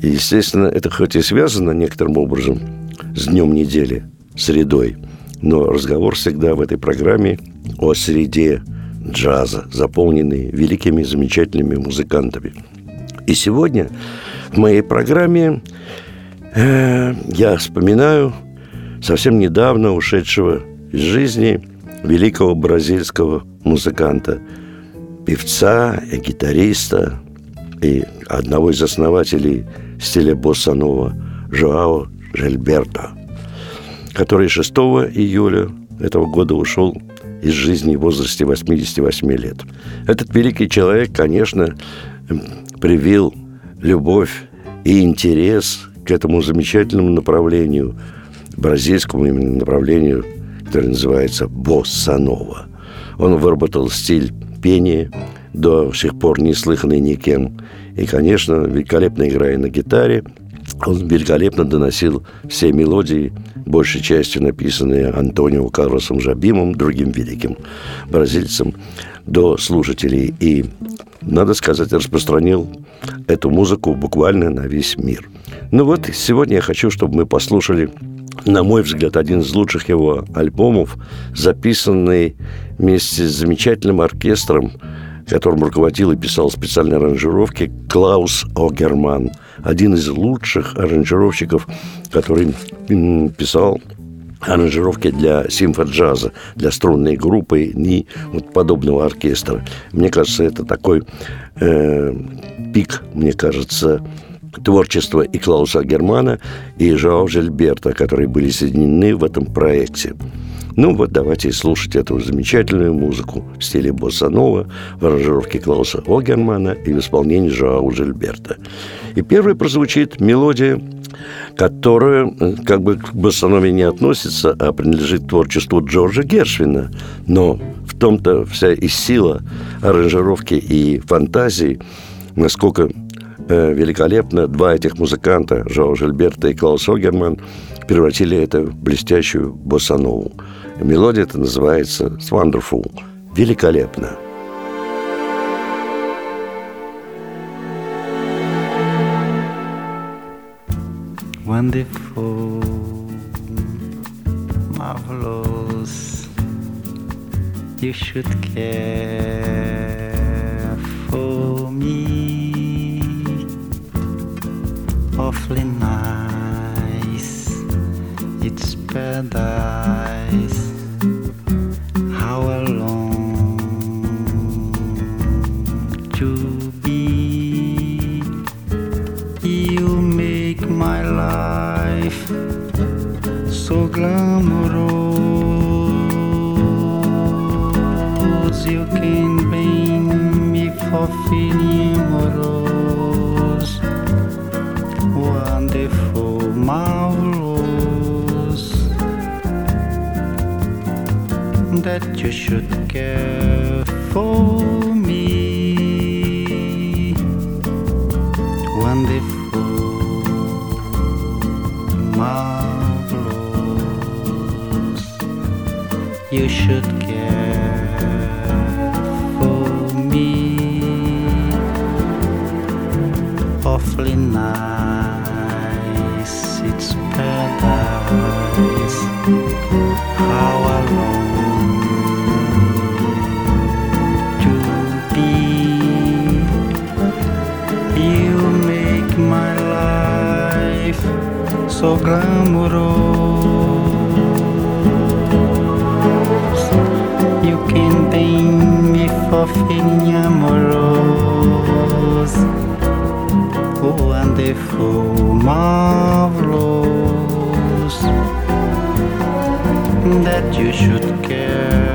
И, естественно, это хоть и связано некоторым образом с днем недели, средой, но разговор всегда в этой программе о среде джаза, заполненной великими, замечательными музыкантами. И сегодня в моей программе э, я вспоминаю совсем недавно ушедшего из жизни великого бразильского музыканта, певца и гитариста, и одного из основателей стиля босса-нова Жоао Жильберто, который 6 июля этого года ушел из жизни в возрасте 88 лет. Этот великий человек, конечно, привил любовь и интерес к этому замечательному направлению, бразильскому именно направлению, которое называется босса-нова. Он выработал стиль пения, до сих пор не слыханный никем. И, конечно, великолепно играя на гитаре, он великолепно доносил все мелодии, большей частью написанные Антонио Карлосом Жабимом, другим великим бразильцем, до слушателей. И, надо сказать, распространил эту музыку буквально на весь мир. Ну вот, сегодня я хочу, чтобы мы послушали, на мой взгляд, один из лучших его альбомов, записанный вместе с замечательным оркестром которым руководил и писал специальные аранжировки Клаус Огерман, один из лучших аранжировщиков, который писал аранжировки для симфоджаза, для струнной группы и вот подобного оркестра. Мне кажется, это такой э, пик, мне кажется, творчества и Клауса Германа, и Жао Жильберта, которые были соединены в этом проекте. Ну вот давайте слушать эту замечательную музыку в стиле босса-нова в аранжировке Клауса Огермана и в исполнении Жоау Жильберта. И первой прозвучит мелодия, которая э, как бы к боссанове не относится, а принадлежит творчеству Джорджа Гершвина. Но в том-то вся и сила аранжировки и фантазии, насколько э, великолепно два этих музыканта, Жоа Жильберта и Клаус Огерман, превратили это в блестящую боссанову. Мелодия это называется «It's Wonderful» – «Великолепно». Wonderful, marvelous, you should care together. Should care for glamorous. You can blame me for feeling. Wonderful, marvelous. That you should care.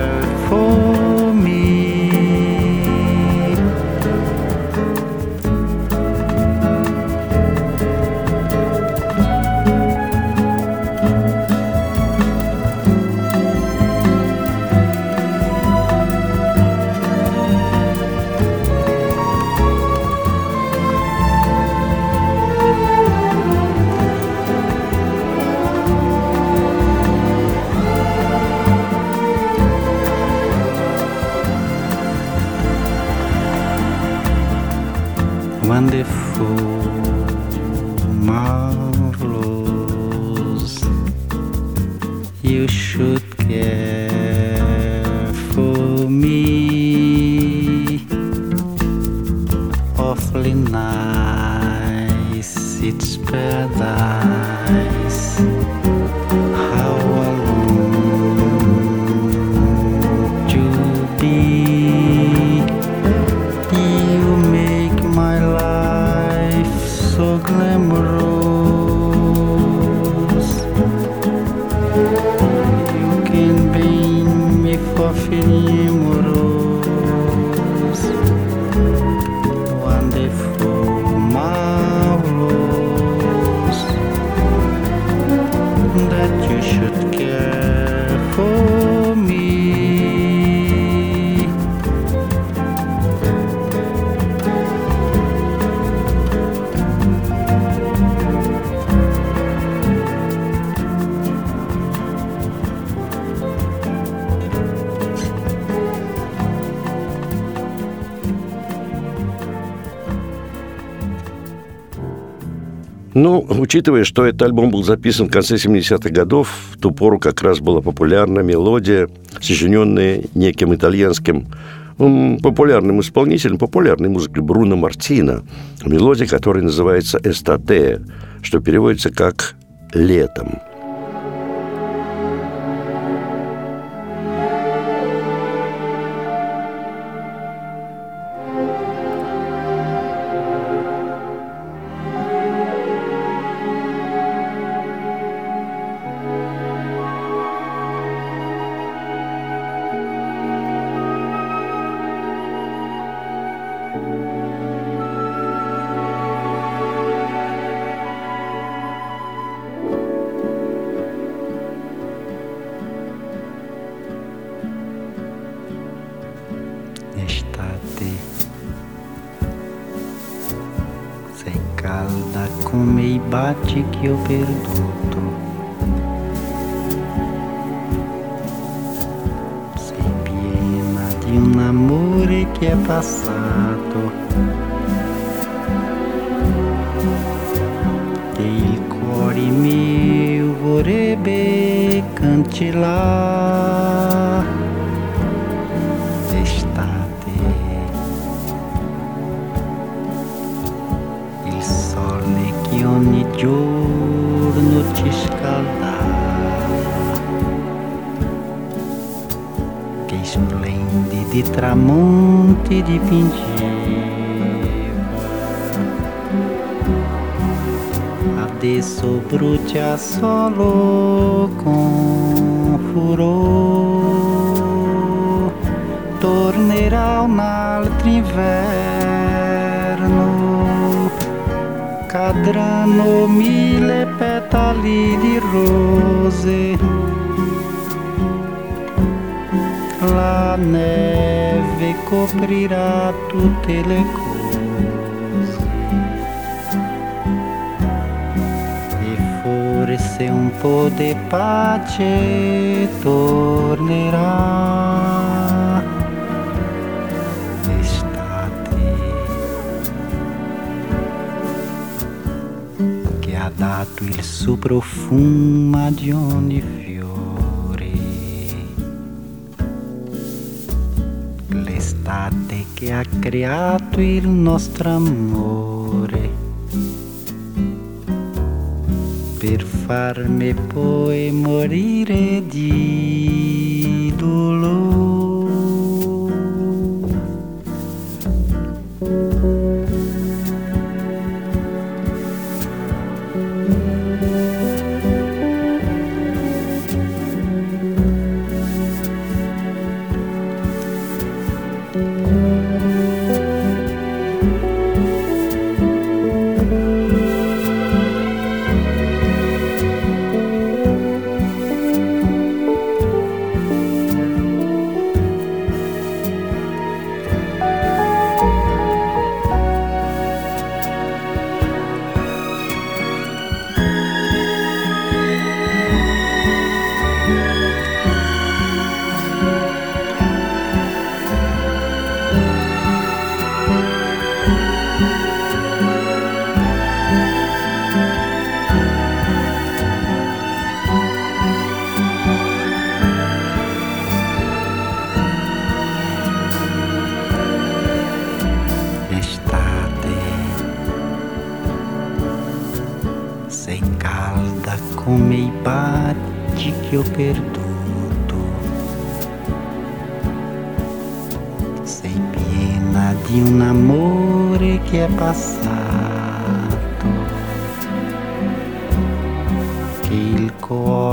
Ну, учитывая, что этот альбом был записан в конце 70-х годов, в ту пору как раз была популярна мелодия, сочиненная неким итальянским популярным исполнителем популярной музыки Бруно Мартино. Мелодия, которая называется «Эстате», что переводится как «летом». Amore che è passato che il cuore mio splendidi tramonti dipingeva. Adesso brucia solo con furore tornerà un altro inverno, cadranno mille petali di rose, la neve coprirà tutte le cose. E forse un po' di pace tornerà estate che ha dato il suo profumo di ogni che ha creato il nostro amore per farmi poi morire di dolore.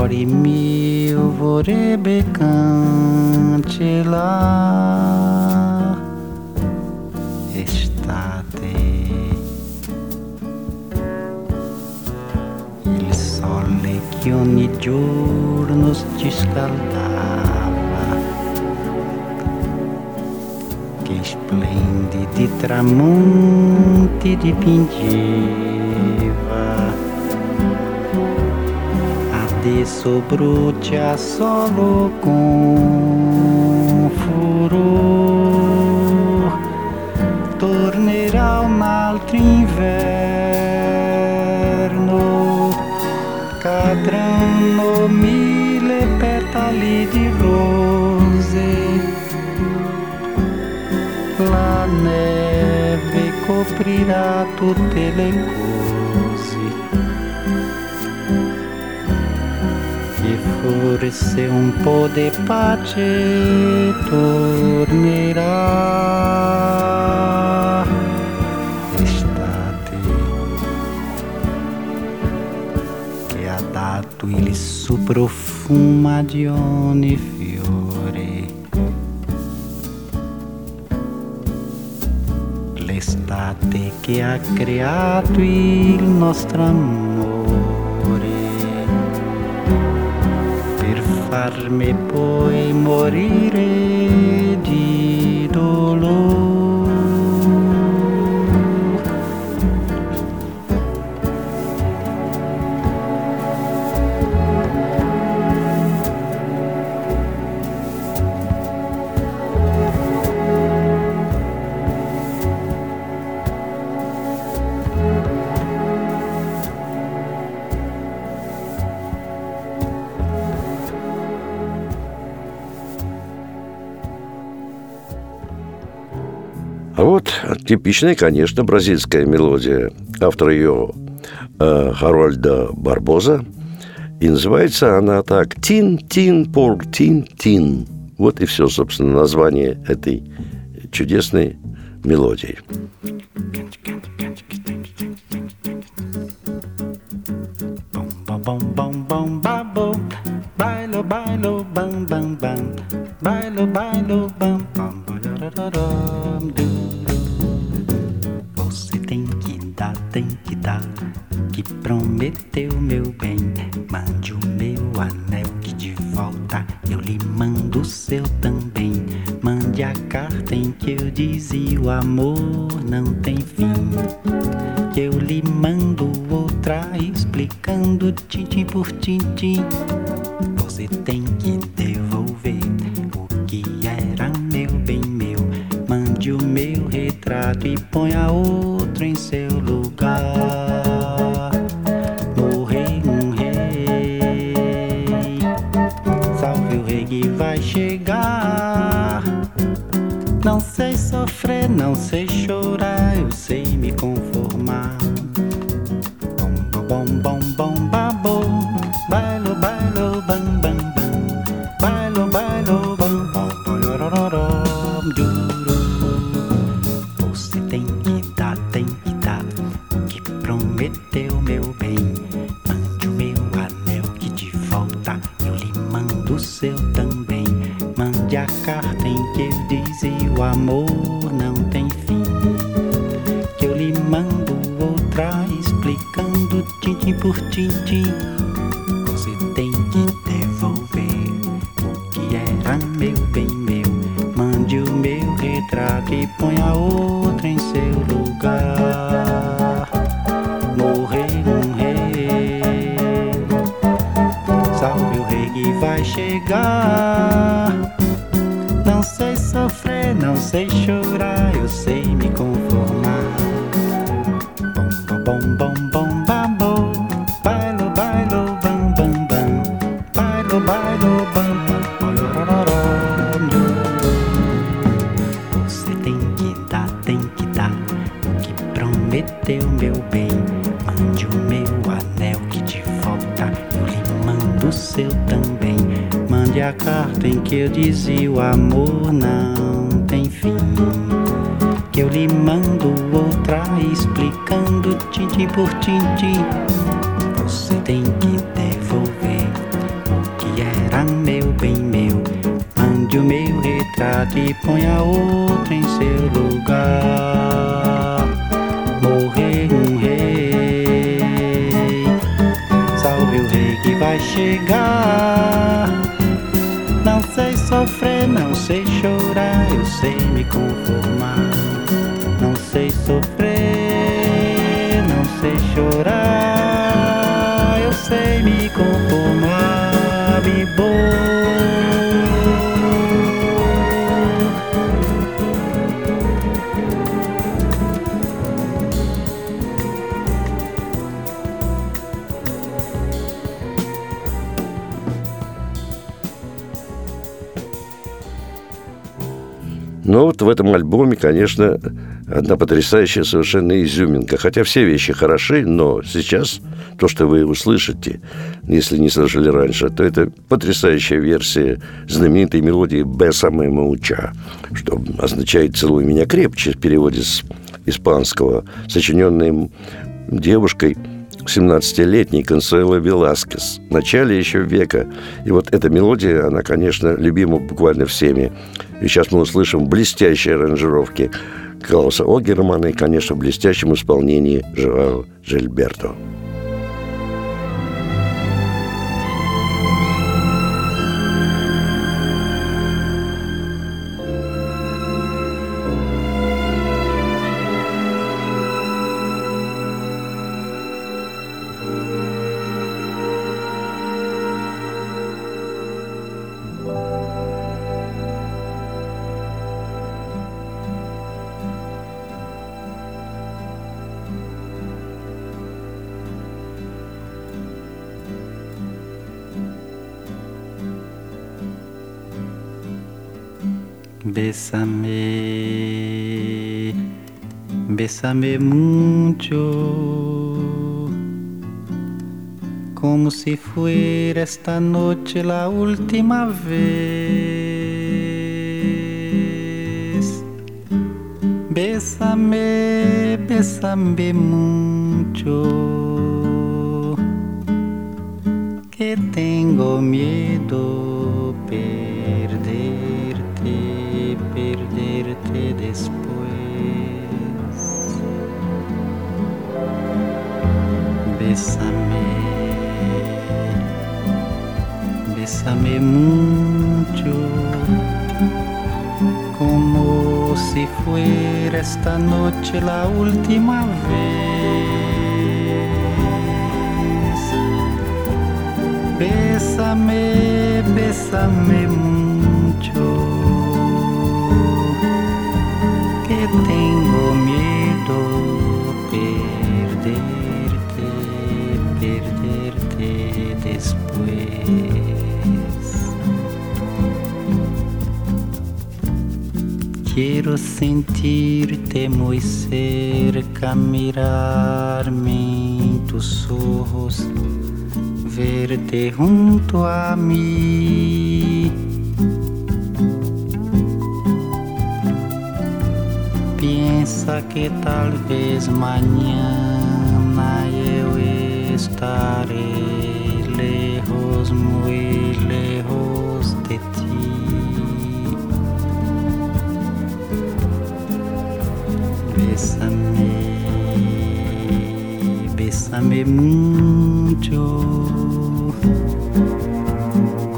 Cuore mio vorrebbe cancellare estate. Il sole che ogni giorno ci scaldava, che splendidi tramonti dipingeva. Adesso brucia solo con furor. Tornerà un altro inverno, cadranno mille petali di rose, la neve coprirà tutte le cose. Forse un po' di pace tornerà estate. Che ha dato il suo profumo di ogni fiore. L'estate che ha creato il nostro amore farmi poi morire di dolore. Типичная, конечно, бразильская мелодия. Автор ее э, Харольда Барбоза. И называется она так «Тин-тин пор тин-тин». Вот и все, собственно, название этой чудесной мелодии. Bom, bom, bom, babo. Bailo, bailo, bam, bam, bam. Bailo, bailo, bam, bam, badadadam, prometeu meu bem. Mande o meu anel que de volta eu lhe mando o seu também. Mande a carta em que eu dizia o amor não tem fim que eu lhe mando outra explicando tintim por tintim. Você tem que devolver o que era meu bem meu. Mande o meu retrato e ponha outro em seu lugar. Sofrer, não sei chorar, eu sei me conformar. Bom, bom, bom, bom, babo. Bailo, bailo, bem. Mande o meu anel que de volta eu no seu também. Mande a carta em que eu dizia o amor não tem fim. Que eu lhe mando outra explicando tintim por tintim. Você tem que devolver o que era meu, bem meu. Mande o meu retrato e ponha outro em seu lugar. Vai chegar. Não sei sofrer, não sei chorar, eu sei me conformar. Não sei sofrer, в этом альбоме, конечно, одна потрясающая совершенно изюминка. Хотя все вещи хороши, но сейчас то, что вы услышите, если не слышали раньше, то это потрясающая версия знаменитой мелодии «Бесаме Мауча», что означает «целуй меня крепче» в переводе с испанского, сочиненная девушкой – 17-летний Консуэло Веласкес в начале еще века. И вот эта мелодия, она, конечно, любима буквально всеми. И сейчас мы услышим блестящие аранжировки Клауса Огермана и, конечно, в блестящем исполнении Живао Жильберто. Bésame mucho, como si fuera esta noche la última vez. Bésame, bésame mucho, que tengo miedo mucho, como si fuera esta noche la última vez. Bésame, bésame mucho, que tengo miedo Quiero sentirte muy cerca, mirarme en tus verte junto a mí. Piensa que tal vez mañana eu estaré bésame mucho,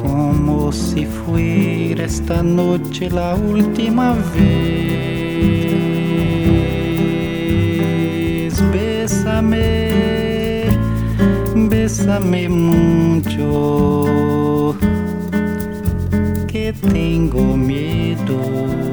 como si fuera esta noche la última vez. Bésame, bésame mucho, que tengo miedo.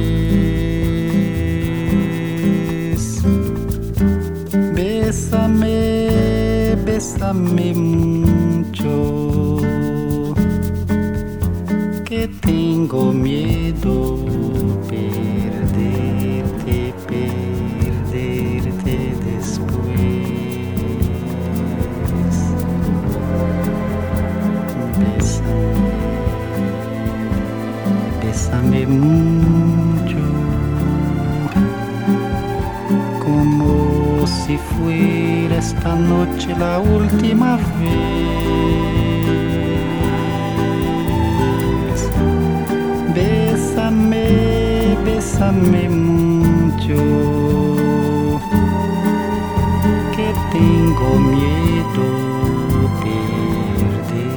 Esta noche la última vez. Bésame, bésame mucho, que tengo miedo perderte,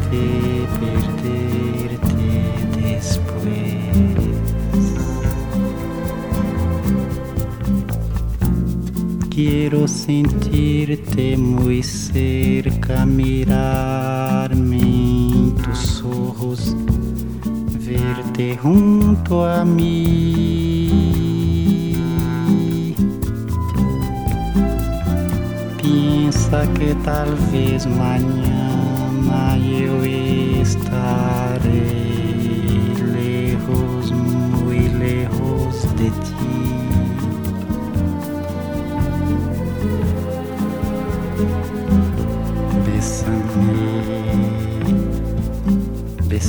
perderte Quiero sentirte muy cerca, mirarme en tus verte junto a mí. Piensa que tal vez mañana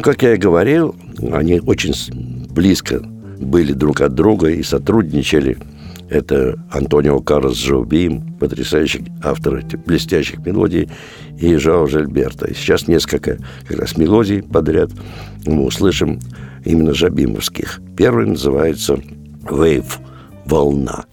Ну, как я и говорил, они очень близко были друг от друга и сотрудничали. Это Антонио Карлос Жаубим, потрясающий автор блестящих мелодий, и Жао Жильберто. И сейчас несколько как раз мелодий подряд мы услышим именно жабимовских. Первый называется «Wave» – «Волна».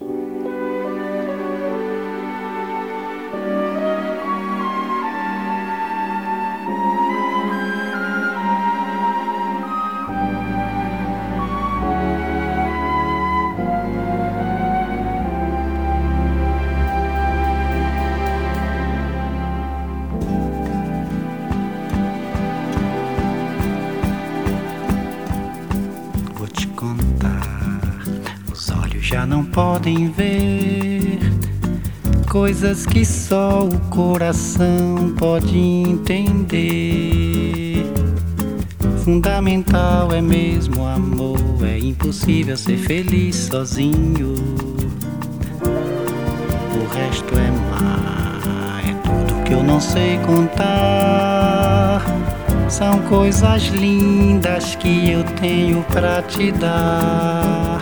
Podem ver coisas que só o coração pode entender. Fundamental é mesmo amor, é impossível ser feliz sozinho. O resto é mar, é tudo que eu não sei contar. São coisas lindas que eu tenho pra te dar.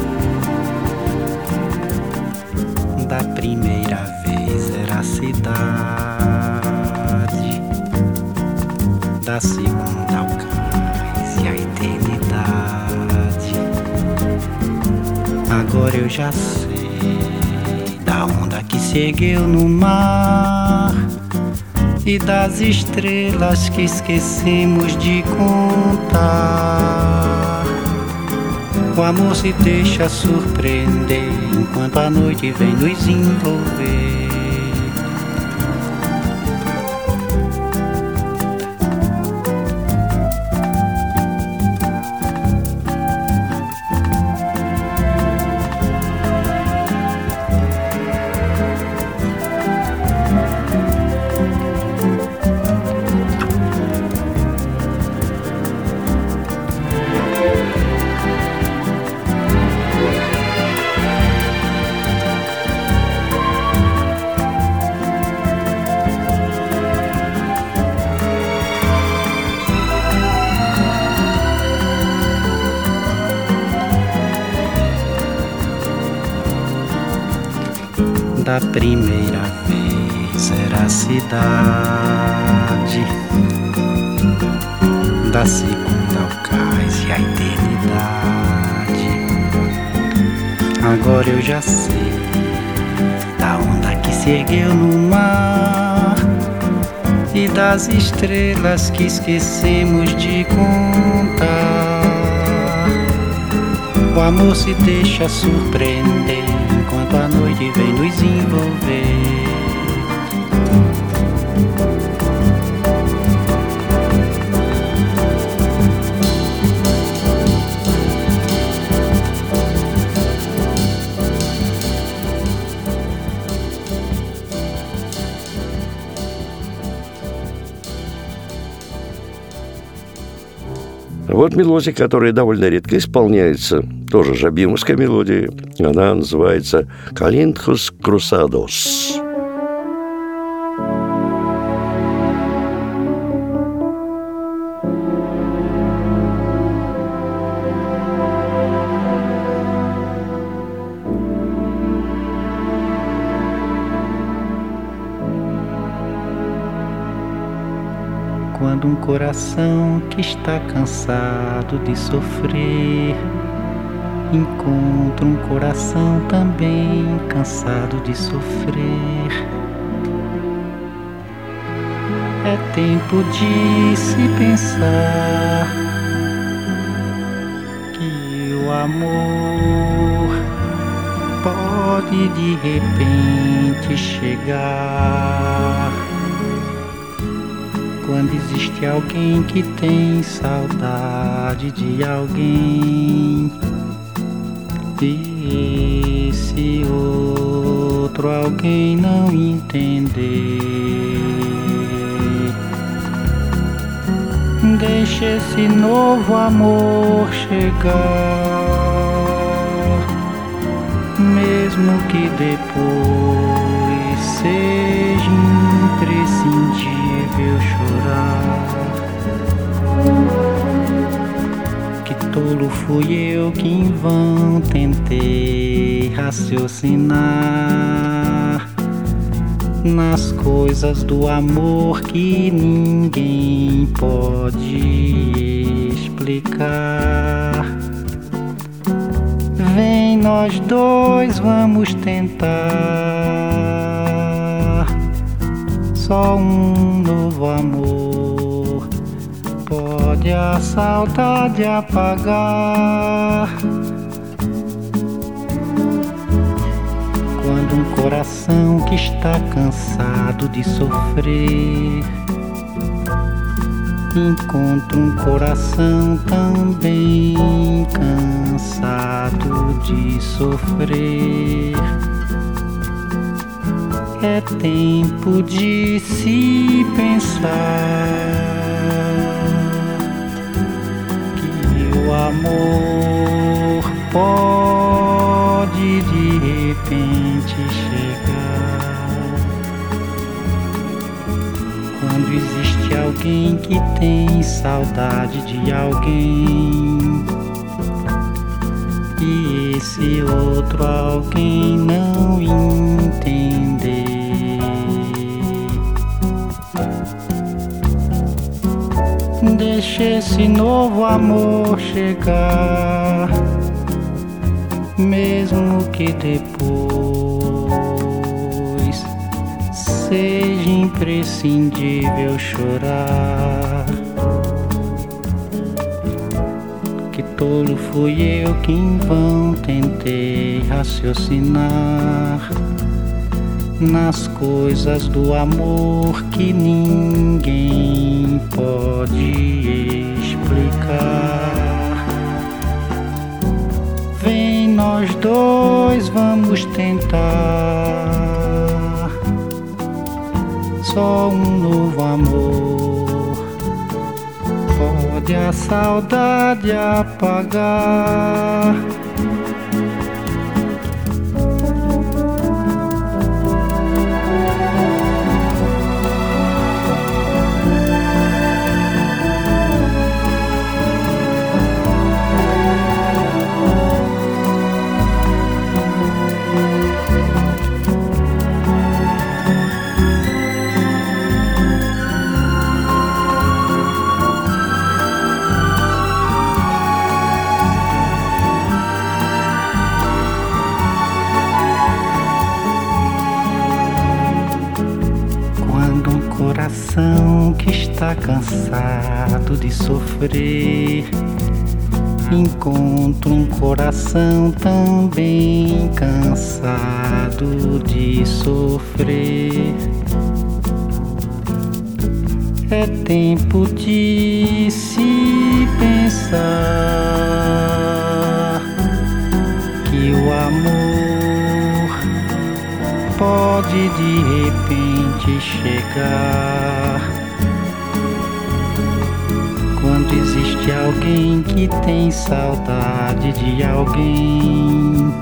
Já sei da onda que seguiu no mar e das estrelas que esquecemos de contar. O amor se deixa surpreender enquanto a noite vem nos envolver. Da primeira vez era a cidade, da segunda o cais e a eternidade. Agora eu já sei da onda que se ergueu no mar e das estrelas que esquecemos de contar. O amor se deixa surpreender enquanto a noite vem nos envolver. Вот мелодия, которая довольно редко исполняется, тоже жабимовская мелодия. Она называется «Калинтхус Крусадос». Coração que está cansado de sofrer encontra um coração também cansado de sofrer. É tempo de se pensar que o amor pode de repente chegar quando existe alguém que tem saudade de alguém e esse outro alguém não entender. Deixa esse novo amor chegar, mesmo que depois fui eu que em vão tentei raciocinar nas coisas do amor que ninguém pode explicar. Vem nós dois, vamos tentar só um novo amor a saudade apagar. Quando um coração que está cansado de sofrer encontra um coração também cansado de sofrer. É tempo de se pensar o amor pode de repente chegar. Quando existe alguém que tem saudade de alguém. E esse outro alguém não entender. Esse novo amor chegar, mesmo que depois seja imprescindível chorar. Que tolo fui eu que em vão tentei raciocinar nas coisas do amor que ninguém pode explicar. Vem nós dois, vamos tentar só um novo amor. Pode a saudade apagar coração que está cansado de sofrer. Encontro um coração também cansado de sofrer. É tempo de se pensar que o amor pode de repente chegar. Quando existe alguém que tem saudade de alguém.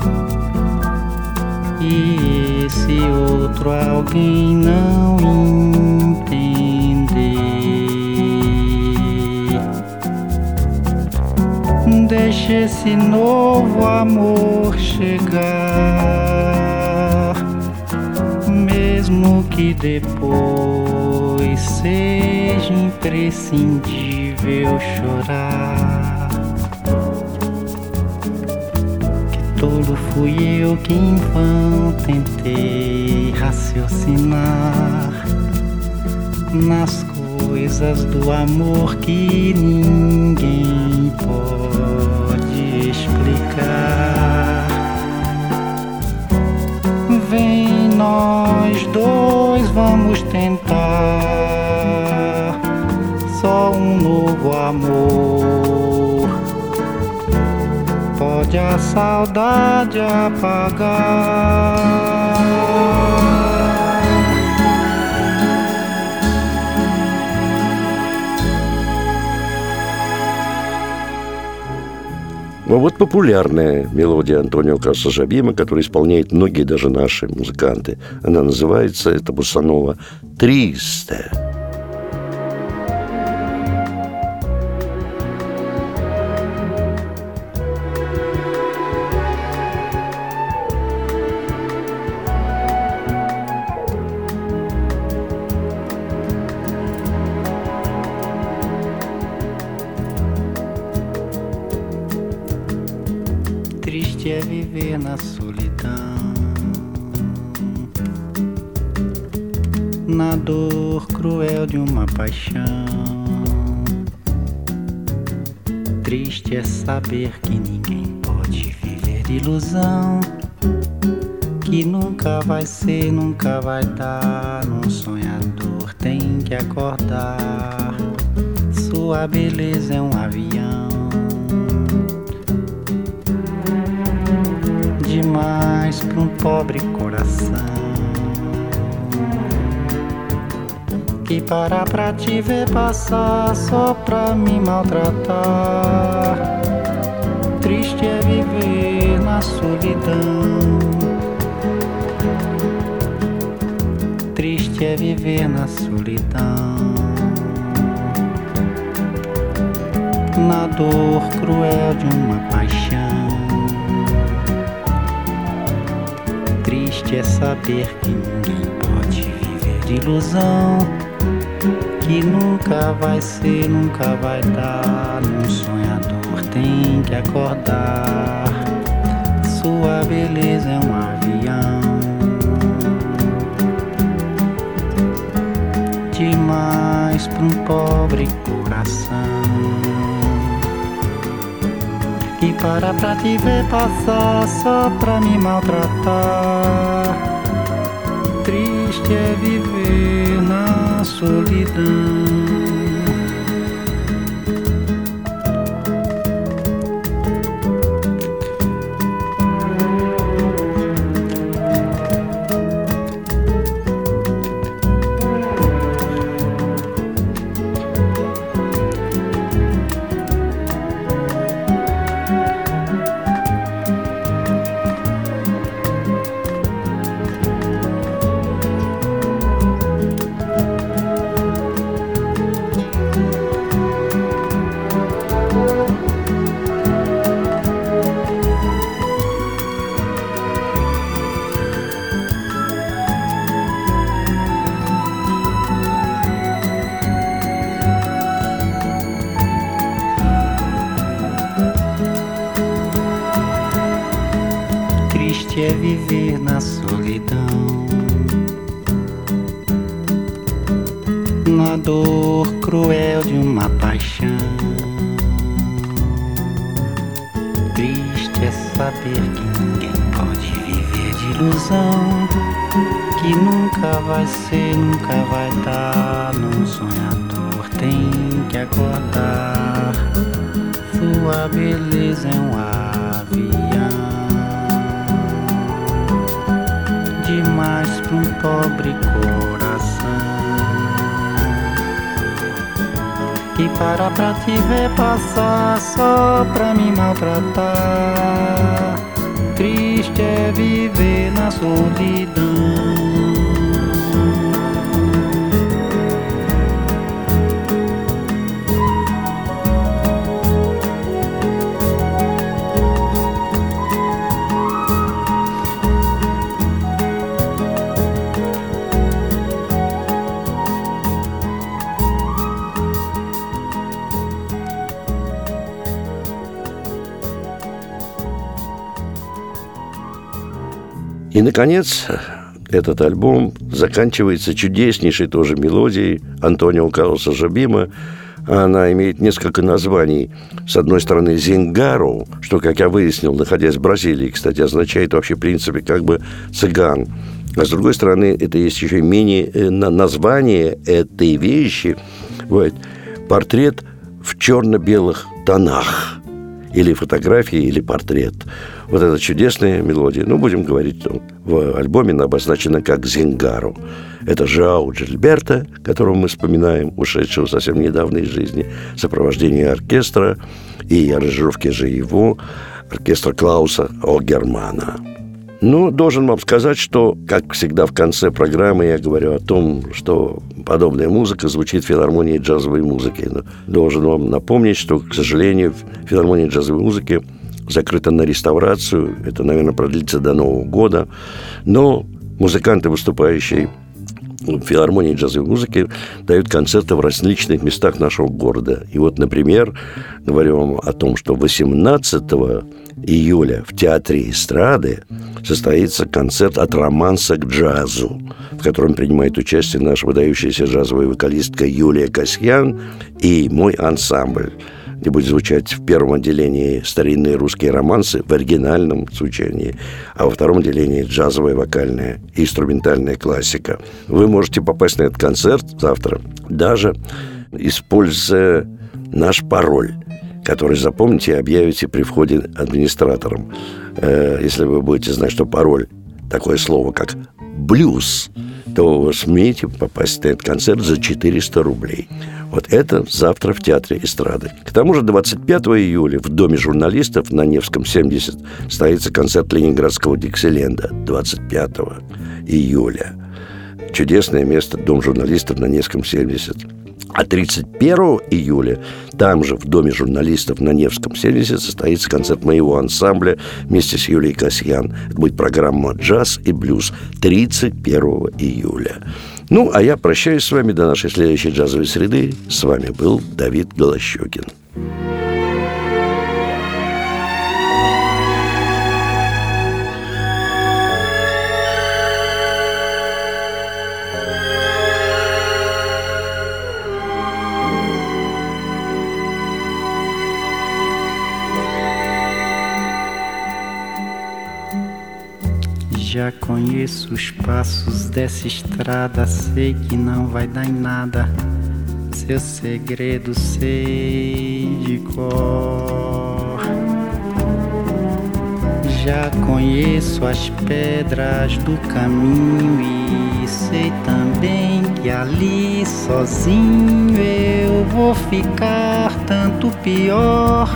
E esse outro alguém não entender. Deixe esse novo amor chegar, mesmo que depois seja imprescindível chorar. tolo fui eu que em vão tentei raciocinar nas coisas do amor que ninguém pode explicar. Nós dois, vamos tentar só um novo amor pode a saudade apagar. Ну вот популярная мелодия Антонио Кассажабима, которую исполняют многие даже наши музыканты. Она называется, это Бусанова, «Триста». Na dor cruel de uma paixão. Triste é saber que ninguém pode viver de ilusão. Que nunca vai ser, nunca vai dar. Num sonhador tem que acordar. Sua beleza é um avião. Demais para um pobre coração. Que para pra te ver passar só pra me maltratar. Triste é viver na solidão. Triste é viver na solidão. Na dor cruel de uma paixão. Triste é saber que ninguém pode viver de ilusão que nunca vai ser, nunca vai dar. Num sonhador tem que acordar. Sua beleza é um avião. Demais para um pobre coração. Que para pra te ver passar só pra me maltratar. Triste é viver solidão. Na solidão. И, наконец, этот альбом заканчивается чудеснейшей тоже мелодией Антонио Карлоса Жабима. Она имеет несколько названий. С одной стороны, «Зингару», что, как я выяснил, находясь в Бразилии, кстати, означает вообще, в принципе, как бы «цыган». А с другой стороны, это есть еще менее э, этой вещи. Вот, портрет в черно-белых тонах или фотографии, или портрет. Вот эта чудесная мелодия. Ну, будем говорить, ну, в альбоме она обозначена как «Зингару». Это Жау Джильберта, которого мы вспоминаем, ушедшего совсем недавно из жизни, сопровождение оркестра и аранжировки же его, оркестра Клауса Огермана. Ну, должен вам сказать, что, как всегда в конце программы, я говорю о том, что подобная музыка звучит в филармонии джазовой музыки. Но должен вам напомнить, что, к сожалению, филармония джазовой музыки закрыта на реставрацию. Это, наверное, продлится до Нового года. Но музыканты, выступающие в филармонии джазовой музыки дают концерты в различных местах нашего города. И вот, например, говорю вам о том, что 18 июля в Театре эстрады состоится концерт от романса к джазу, в котором принимает участие наша выдающаяся джазовая вокалистка Юлия Касьян и мой ансамбль. Будет звучать в первом отделении старинные русские романсы в оригинальном звучании, а во втором отделении джазовая, вокальная и инструментальная классика. Вы можете попасть на этот концерт завтра, даже используя наш пароль который запомните и объявите при входе администратором. Э, если вы будете знать, что пароль такое слово, как блюз, то вы сумеете попасть на этот концерт за 400 рублей. Вот это завтра в Театре эстрады. К тому же 25 июля в Доме журналистов на Невском 70 состоится концерт Ленинградского Диксиленда 25 июля. Чудесное место Дом журналистов на Невском 70. А 31 июля там же, в Доме журналистов на Невском 70, состоится концерт моего ансамбля вместе с Юлией Касьян. Это будет программа «Джаз и блюз» 31 июля. Ну, а я прощаюсь с вами до нашей следующей джазовой среды. С вами был Давид Голощекин. Já conheço os passos dessa estrada, sei que não vai dar em nada. Seu segredo sei de cor. Já conheço as pedras do caminho e sei também que ali sozinho eu vou ficar tanto pior.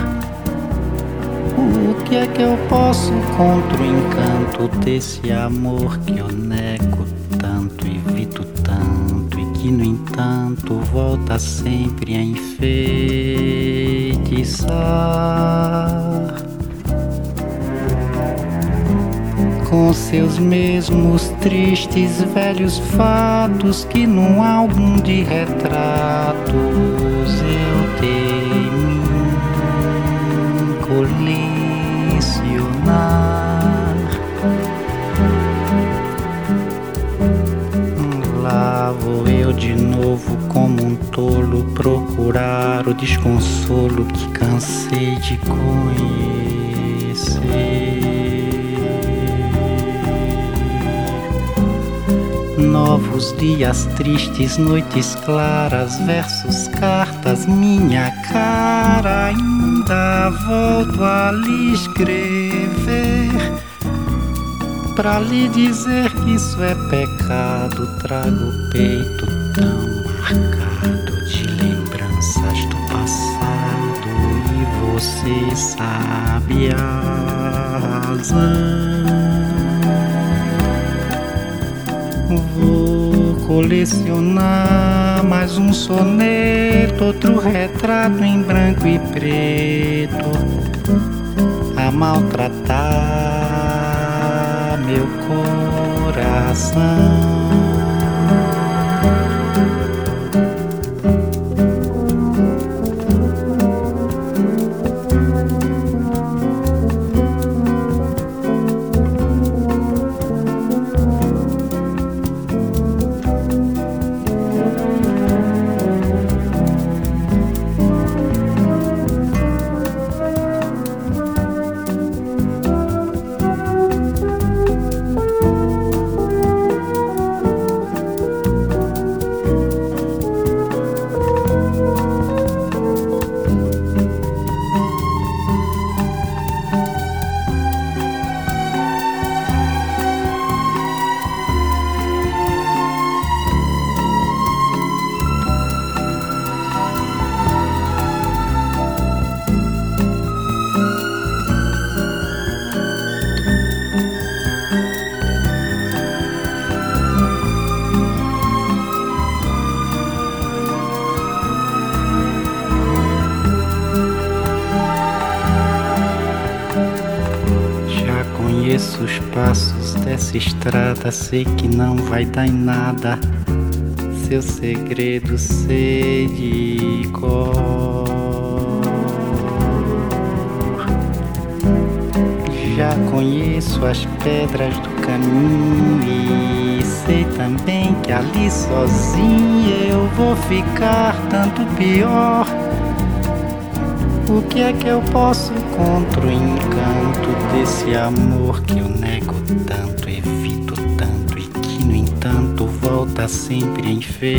Que é que eu posso contra o encanto desse amor que eu nego tanto, evito tanto e que, no entanto, volta sempre a enfeitiçar? Com seus mesmos tristes velhos fatos que num álbum de retratos eu temi colisionar. Vou eu de novo como um tolo procurar o desconsolo que cansei de conhecer. Novos dias tristes, noites claras, versos, cartas, minha cara. Ainda volto a lhe escrever. Pra lhe dizer que isso é pecado, trago o peito tão marcado de lembranças do passado. E você sabe a razão. Vou colecionar mais um soneto, outro retrato em branco e preto, a maltratar meu coração. Dessa estrada, sei que não vai dar em nada. Seu segredo sei de cor. Já conheço as pedras do caminho e sei também que ali sozinho eu vou ficar tanto pior. O que é que eu posso contra o encanto desse amor que eu volta sempre a enfeitiçar?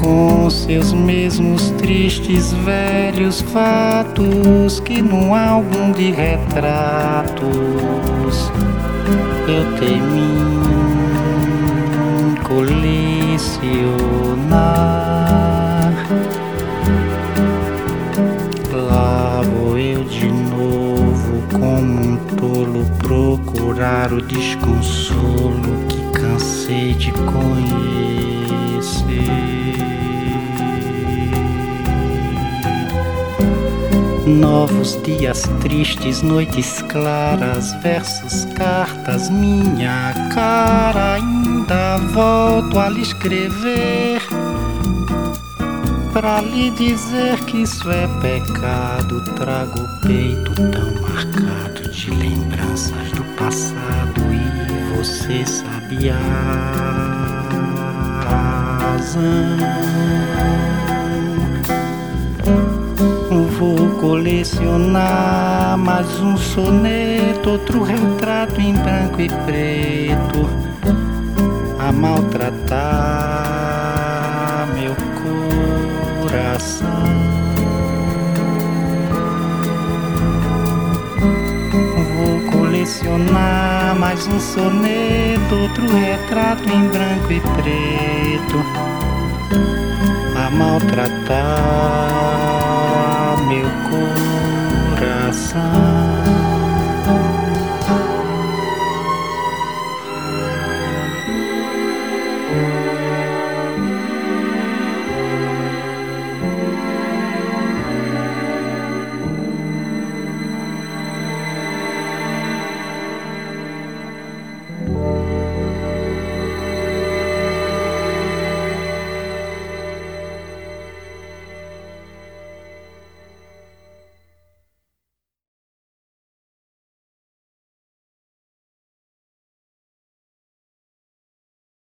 Com seus mesmos tristes velhos fatos que num álbum de retratos eu temi colecionar. Procurar o desconsolo que cansei de conhecer. Novos dias tristes, noites claras, versos, cartas, minha cara. Ainda volto a lhe escrever para lhe dizer que isso é pecado. Trago o peito tão marcado lembranças do passado e você sabe a razão. Vou colecionar mais um soneto, outro retrato em branco e preto, a maltratar meu coração. Colecionar mais um soneto, outro retrato em branco e preto, a maltratar meu coração.